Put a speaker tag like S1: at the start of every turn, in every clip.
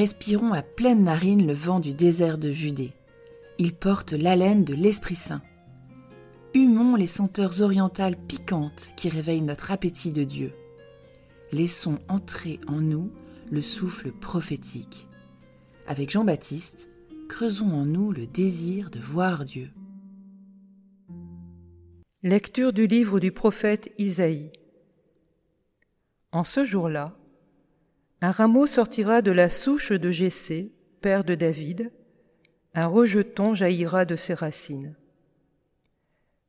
S1: Respirons à pleine narine le vent du désert de Judée. Il porte l'haleine de l'Esprit Saint. Humons les senteurs orientales piquantes qui réveillent notre appétit de Dieu. Laissons entrer en nous le souffle prophétique. Avec Jean-Baptiste, creusons en nous le désir de voir Dieu.
S2: Lecture du livre du prophète Isaïe. En ce jour-là, un rameau sortira de la souche de Jessé, père de David, un rejeton jaillira de ses racines.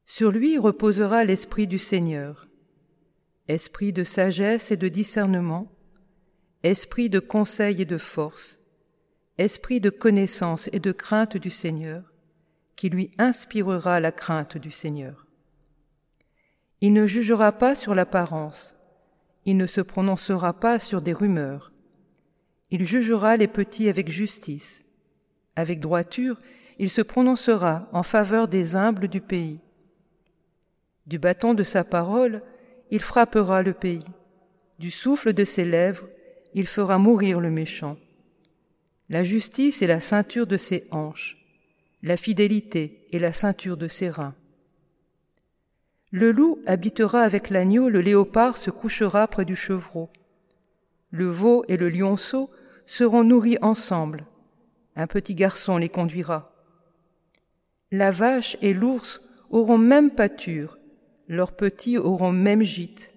S2: Sur lui reposera l'esprit du Seigneur, esprit de sagesse et de discernement, esprit de conseil et de force, esprit de connaissance et de crainte du Seigneur, qui lui inspirera la crainte du Seigneur. Il ne jugera pas sur l'apparence, il ne se prononcera pas sur des rumeurs. Il jugera les petits avec justice. Avec droiture, il se prononcera en faveur des humbles du pays. Du bâton de sa parole, il frappera le pays. Du souffle de ses lèvres, il fera mourir le méchant. La justice est la ceinture de ses hanches, la fidélité est la ceinture de ses reins. Le loup habitera avec l'agneau, le léopard se couchera près du chevreau. Le veau et le lionceau seront nourris ensemble. Un petit garçon les conduira. La vache et l'ours auront même pâture, leurs petits auront même gîte.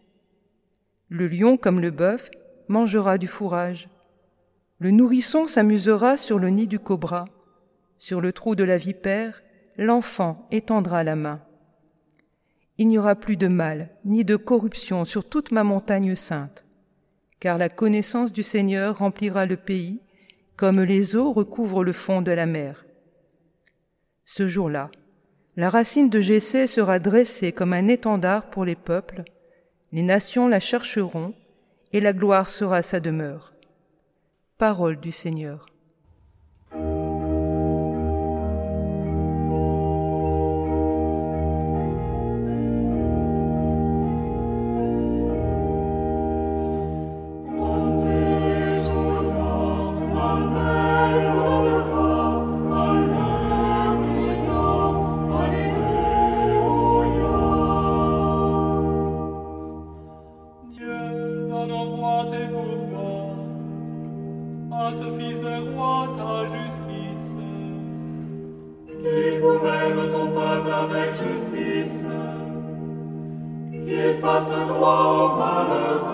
S2: Le lion, comme le bœuf, mangera du fourrage. Le nourrisson s'amusera sur le nid du cobra. Sur le trou de la vipère, l'enfant étendra la main. Il n'y aura plus de mal, ni de corruption sur toute ma montagne sainte, car la connaissance du Seigneur remplira le pays, comme les eaux recouvrent le fond de la mer. Ce jour-là, la racine de Jessé sera dressée comme un étendard pour les peuples, les nations la chercheront, et la gloire sera sa demeure. Parole du Seigneur.
S3: gouverne ton peuple avec justice, qu'il fasse droit au malheureux.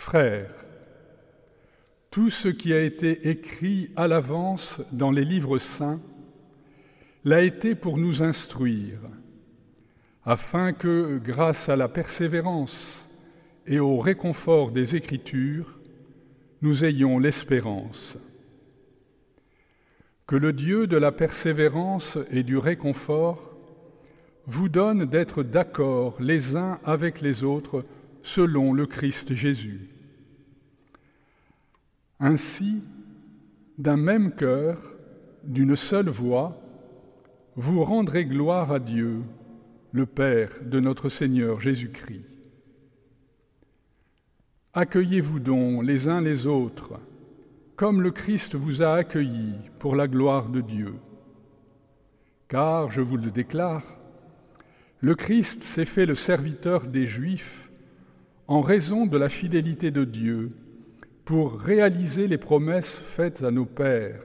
S3: Frères,
S4: Tout ce qui a été écrit à l'avance dans les livres saints l'a été pour nous instruire, afin que, grâce à la persévérance et au réconfort des Écritures, nous ayons l'espérance. Que le Dieu de la persévérance et du réconfort vous donne d'être d'accord les uns avec les autres selon le Christ Jésus. Ainsi, d'un même cœur, d'une seule voix, vous rendrez gloire à Dieu, le Père de notre Seigneur Jésus-Christ. Accueillez-vous donc les uns les autres, comme le Christ vous a accueillis pour la gloire de Dieu. Car, je vous le déclare, le Christ s'est fait le serviteur des Juifs en raison de la fidélité de Dieu pour réaliser les promesses faites à nos pères.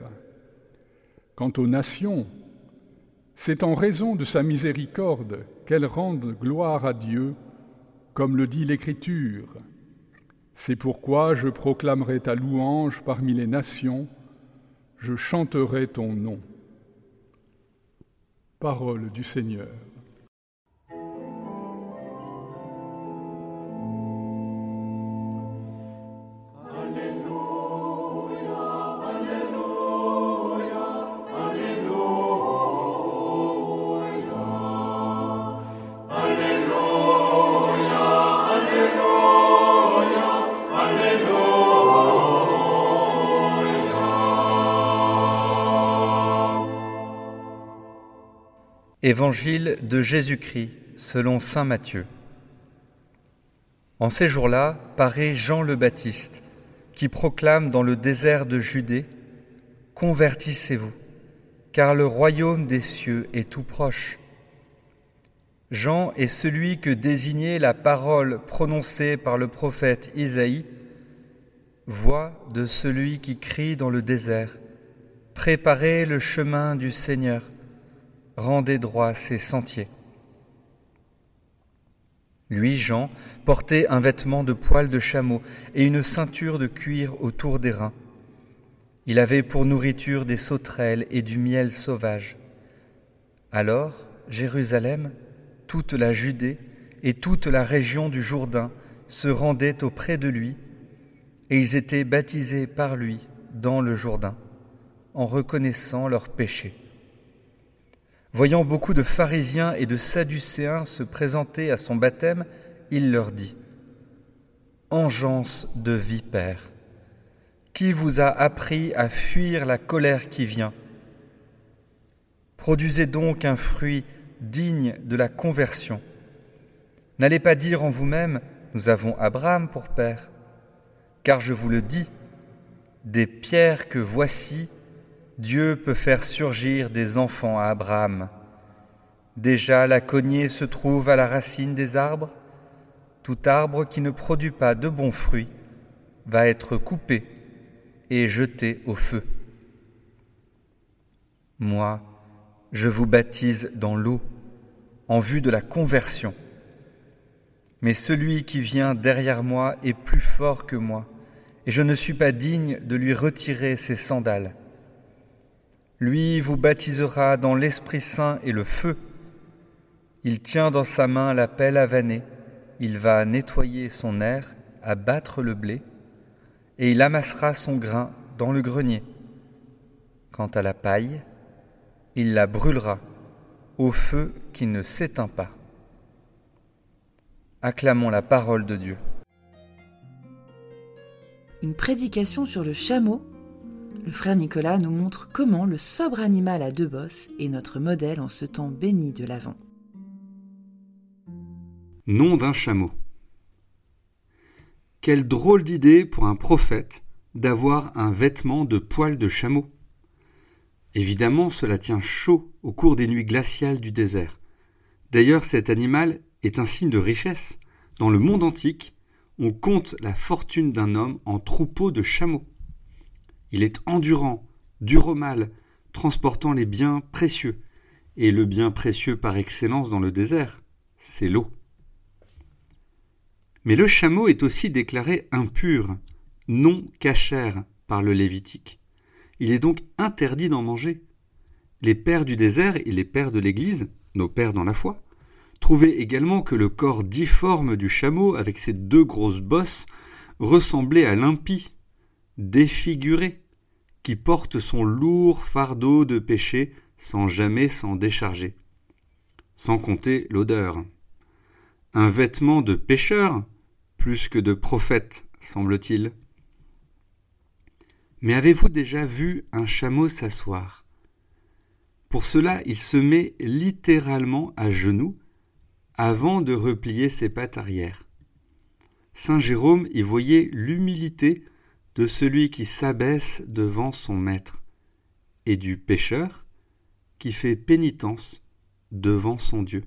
S4: Quant aux nations, c'est en raison de sa miséricorde qu'elles rendent gloire à Dieu, comme le dit l'Écriture. C'est pourquoi je proclamerai ta louange parmi les nations, je chanterai ton nom. Parole du Seigneur.
S5: Évangile de Jésus-Christ selon Saint Matthieu. En ces jours-là paraît Jean le Baptiste, qui proclame dans le désert de Judée Convertissez-vous, car le royaume des cieux est tout proche. Jean est celui que désignait la parole prononcée par le prophète Isaïe Voix de celui qui crie dans le désert Préparez le chemin du Seigneur rendez droit ses sentiers. Lui, Jean, portait un vêtement de poil de chameau et une ceinture de cuir autour des reins. Il avait pour nourriture des sauterelles et du miel sauvage. Alors, Jérusalem, toute la Judée et toute la région du Jourdain se rendaient auprès de lui, et ils étaient baptisés par lui dans le Jourdain, en reconnaissant leurs péchés. Voyant beaucoup de pharisiens et de sadducéens se présenter à son baptême, il leur dit Engeance de vipère, qui vous a appris à fuir la colère qui vient? Produisez donc un fruit digne de la conversion. N'allez pas dire en vous-même Nous avons Abraham pour père, car je vous le dis, des pierres que voici, Dieu peut faire surgir des enfants à Abraham. Déjà la cognée se trouve à la racine des arbres. Tout arbre qui ne produit pas de bons fruits va être coupé et jeté au feu. Moi, je vous baptise dans l'eau en vue de la conversion. Mais celui qui vient derrière moi est plus fort que moi, et je ne suis pas digne de lui retirer ses sandales. Lui vous baptisera dans l'Esprit Saint et le feu. Il tient dans sa main la pelle à vanner, il va nettoyer son air, abattre le blé, et il amassera son grain dans le grenier. Quant à la paille, il la brûlera au feu qui ne s'éteint pas. Acclamons la parole de Dieu.
S1: Une prédication sur le chameau le frère Nicolas nous montre comment le sobre animal à deux bosses est notre modèle en ce temps béni de l'Avent.
S6: Nom d'un chameau. Quelle drôle d'idée pour un prophète d'avoir un vêtement de poil de chameau. Évidemment, cela tient chaud au cours des nuits glaciales du désert. D'ailleurs, cet animal est un signe de richesse. Dans le monde antique, on compte la fortune d'un homme en troupeau de chameaux. Il est endurant, dur au mal, transportant les biens précieux. Et le bien précieux par excellence dans le désert, c'est l'eau. Mais le chameau est aussi déclaré impur, non cachère
S7: par le Lévitique. Il est donc interdit d'en manger. Les pères du désert et les pères de l'Église, nos pères dans la foi, trouvaient également que le corps difforme du chameau avec ses deux grosses bosses ressemblait à l'impie, défiguré, qui porte son lourd fardeau de péché sans jamais s'en décharger. Sans compter l'odeur. Un vêtement de pécheur, plus que de prophète, semble-t-il. Mais avez-vous déjà vu un chameau s'asseoir? Pour cela, il se met littéralement à genoux avant de replier ses pattes arrière. Saint Jérôme y voyait l'humilité de celui qui s'abaisse devant son maître, et du pécheur qui fait pénitence devant son Dieu.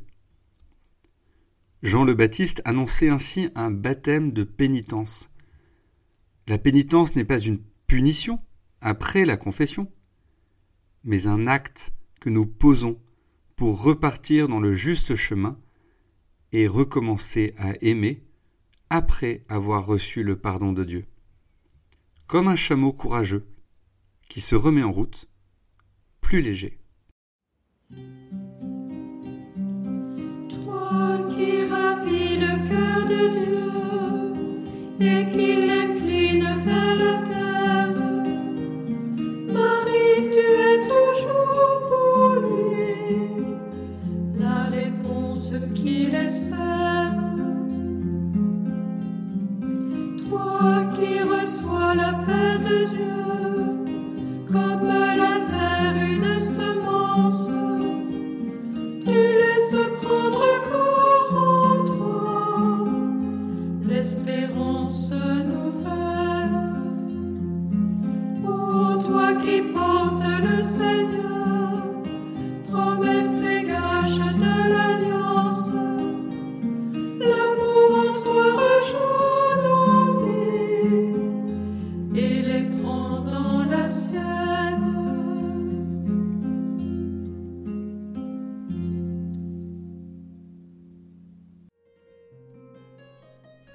S7: Jean le Baptiste annonçait ainsi un baptême de pénitence. La pénitence n'est pas une punition après la confession, mais un acte que nous posons pour repartir dans le juste chemin et recommencer à aimer après avoir reçu le pardon de Dieu. Comme un chameau courageux qui se remet en route, plus léger.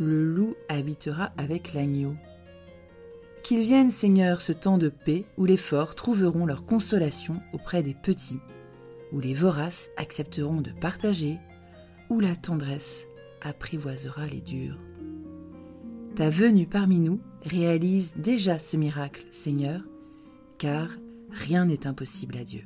S1: Le loup habitera avec l'agneau. Qu'il vienne, Seigneur, ce temps de paix où les forts trouveront leur consolation auprès des petits, où les voraces accepteront de partager, où la tendresse apprivoisera les durs. Ta venue parmi nous réalise déjà ce miracle, Seigneur, car rien n'est impossible à Dieu.